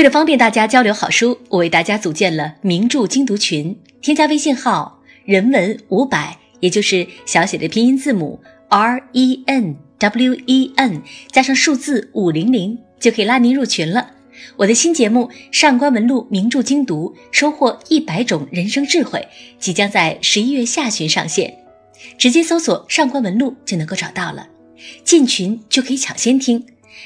为了方便大家交流好书，我为大家组建了名著精读群。添加微信号“人文五百”，也就是小写的拼音字母 R E N W E N 加上数字五零零，就可以拉您入群了。我的新节目《上官文录名著精读》，收获一百种人生智慧，即将在十一月下旬上线。直接搜索“上官文录”就能够找到了，进群就可以抢先听。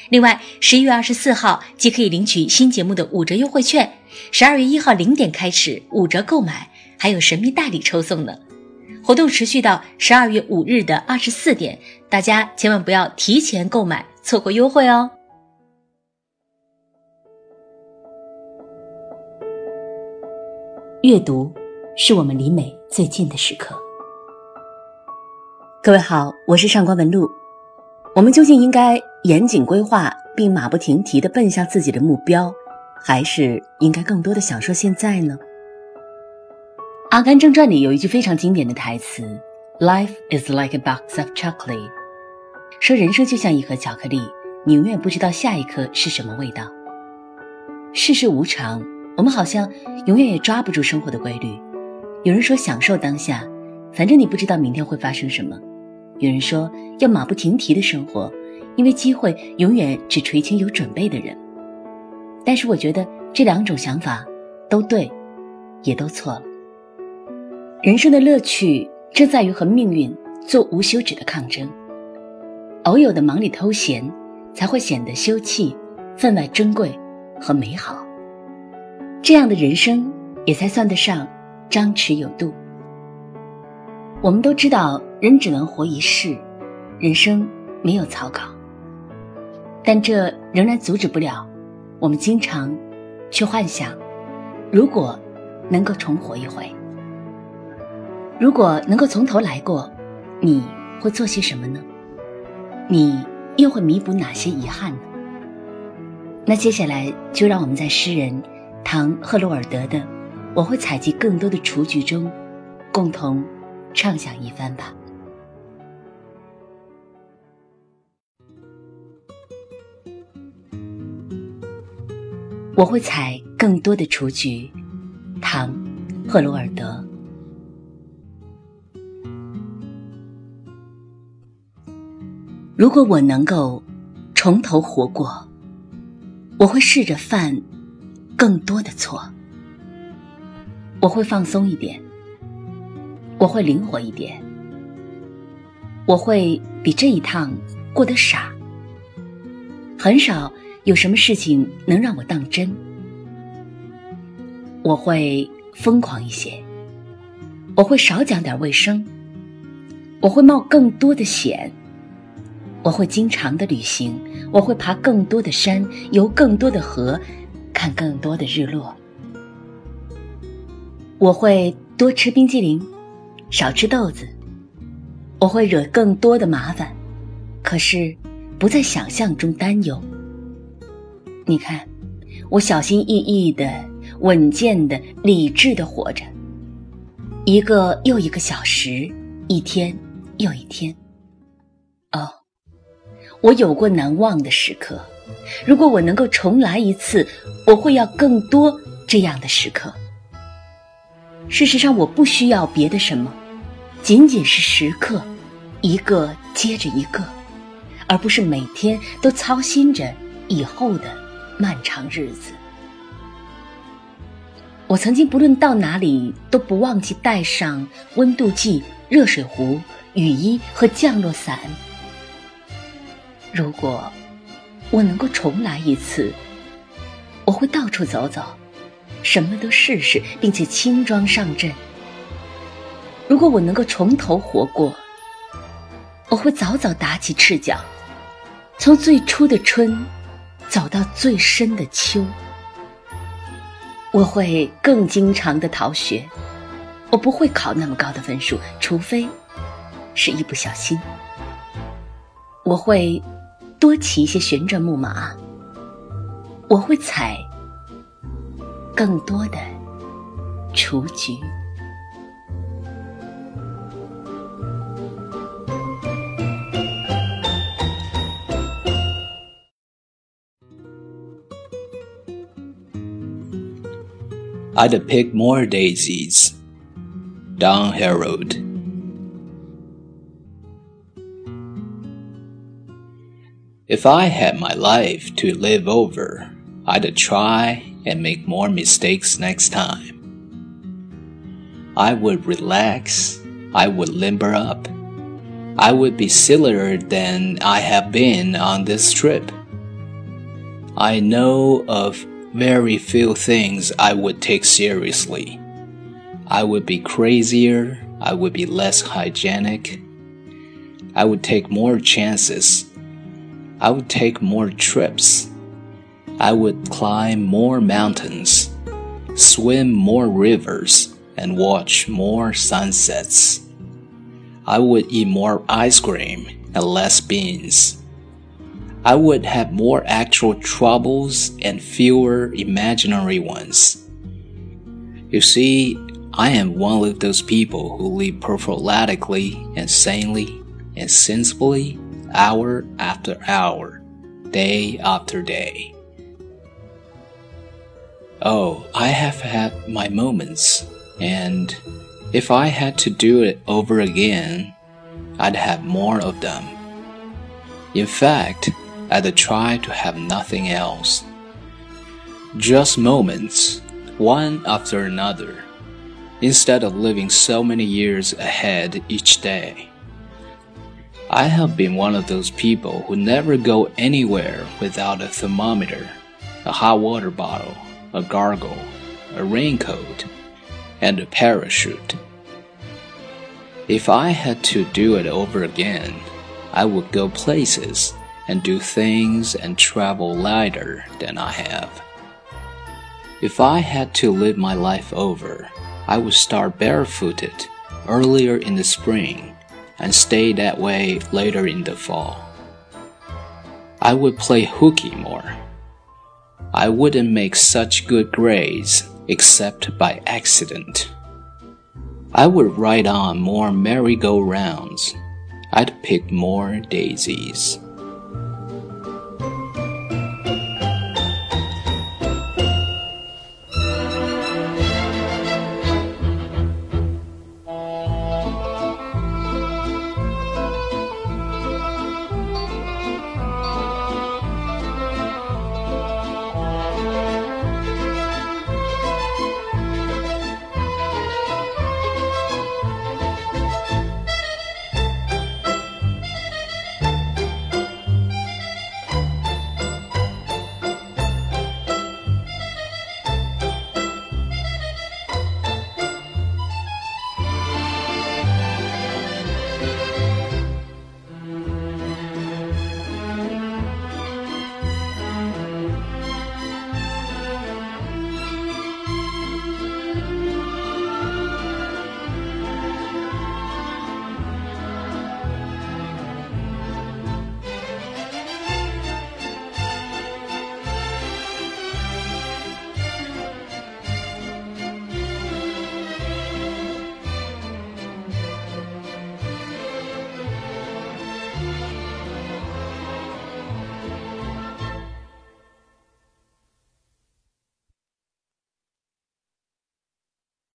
另外，十一月二十四号即可以领取新节目的五折优惠券，十二月一号零点开始五折购买，还有神秘大礼抽送呢。活动持续到十二月五日的二十四点，大家千万不要提前购买，错过优惠哦。阅读是我们离美最近的时刻。各位好，我是上官文露。我们究竟应该严谨规划并马不停蹄地奔向自己的目标，还是应该更多的享受现在呢？《阿甘正传》里有一句非常经典的台词：“Life is like a box of chocolate。”说人生就像一盒巧克力，你永远不知道下一颗是什么味道。世事无常。我们好像永远也抓不住生活的规律。有人说享受当下，反正你不知道明天会发生什么；有人说要马不停蹄的生活，因为机会永远只垂青有准备的人。但是我觉得这两种想法都对，也都错了。人生的乐趣正在于和命运做无休止的抗争。偶有的忙里偷闲，才会显得休憩、分外珍贵和美好。这样的人生也才算得上张弛有度。我们都知道，人只能活一世，人生没有草稿。但这仍然阻止不了我们经常去幻想：如果能够重活一回，如果能够从头来过，你会做些什么呢？你又会弥补哪些遗憾呢？那接下来就让我们在诗人。唐赫鲁尔德的，我会采集更多的雏菊中，共同畅想一番吧。我会采更多的雏菊，唐赫鲁尔德。如果我能够从头活过，我会试着犯。更多的错，我会放松一点，我会灵活一点，我会比这一趟过得傻。很少有什么事情能让我当真，我会疯狂一些，我会少讲点卫生，我会冒更多的险，我会经常的旅行，我会爬更多的山，游更多的河。看更多的日落，我会多吃冰激凌，少吃豆子。我会惹更多的麻烦，可是不在想象中担忧。你看，我小心翼翼的、稳健的、理智的活着，一个又一个小时，一天又一天。哦，我有过难忘的时刻。如果我能够重来一次，我会要更多这样的时刻。事实上，我不需要别的什么，仅仅是时刻，一个接着一个，而不是每天都操心着以后的漫长日子。我曾经不论到哪里都不忘记带上温度计、热水壶、雨衣和降落伞。如果。我能够重来一次，我会到处走走，什么都试试，并且轻装上阵。如果我能够从头活过，我会早早打起赤脚，从最初的春走到最深的秋。我会更经常的逃学，我不会考那么高的分数，除非是一不小心。我会。多骑一些旋转木马，我会采更多的雏菊。I'd pick more daisies. Don Harold. If I had my life to live over, I'd try and make more mistakes next time. I would relax, I would limber up, I would be sillier than I have been on this trip. I know of very few things I would take seriously. I would be crazier, I would be less hygienic. I would take more chances. I would take more trips. I would climb more mountains, swim more rivers, and watch more sunsets. I would eat more ice cream and less beans. I would have more actual troubles and fewer imaginary ones. You see, I am one of those people who live prophylatically and sanely and sensibly hour after hour, day after day. Oh, I have had my moments, and if I had to do it over again, I'd have more of them. In fact, I'd try to have nothing else. Just moments, one after another, instead of living so many years ahead each day. I have been one of those people who never go anywhere without a thermometer, a hot water bottle, a gargle, a raincoat, and a parachute. If I had to do it over again, I would go places and do things and travel lighter than I have. If I had to live my life over, I would start barefooted earlier in the spring and stay that way later in the fall. I would play hooky more. I wouldn't make such good grades except by accident. I would ride on more merry-go-rounds. I'd pick more daisies.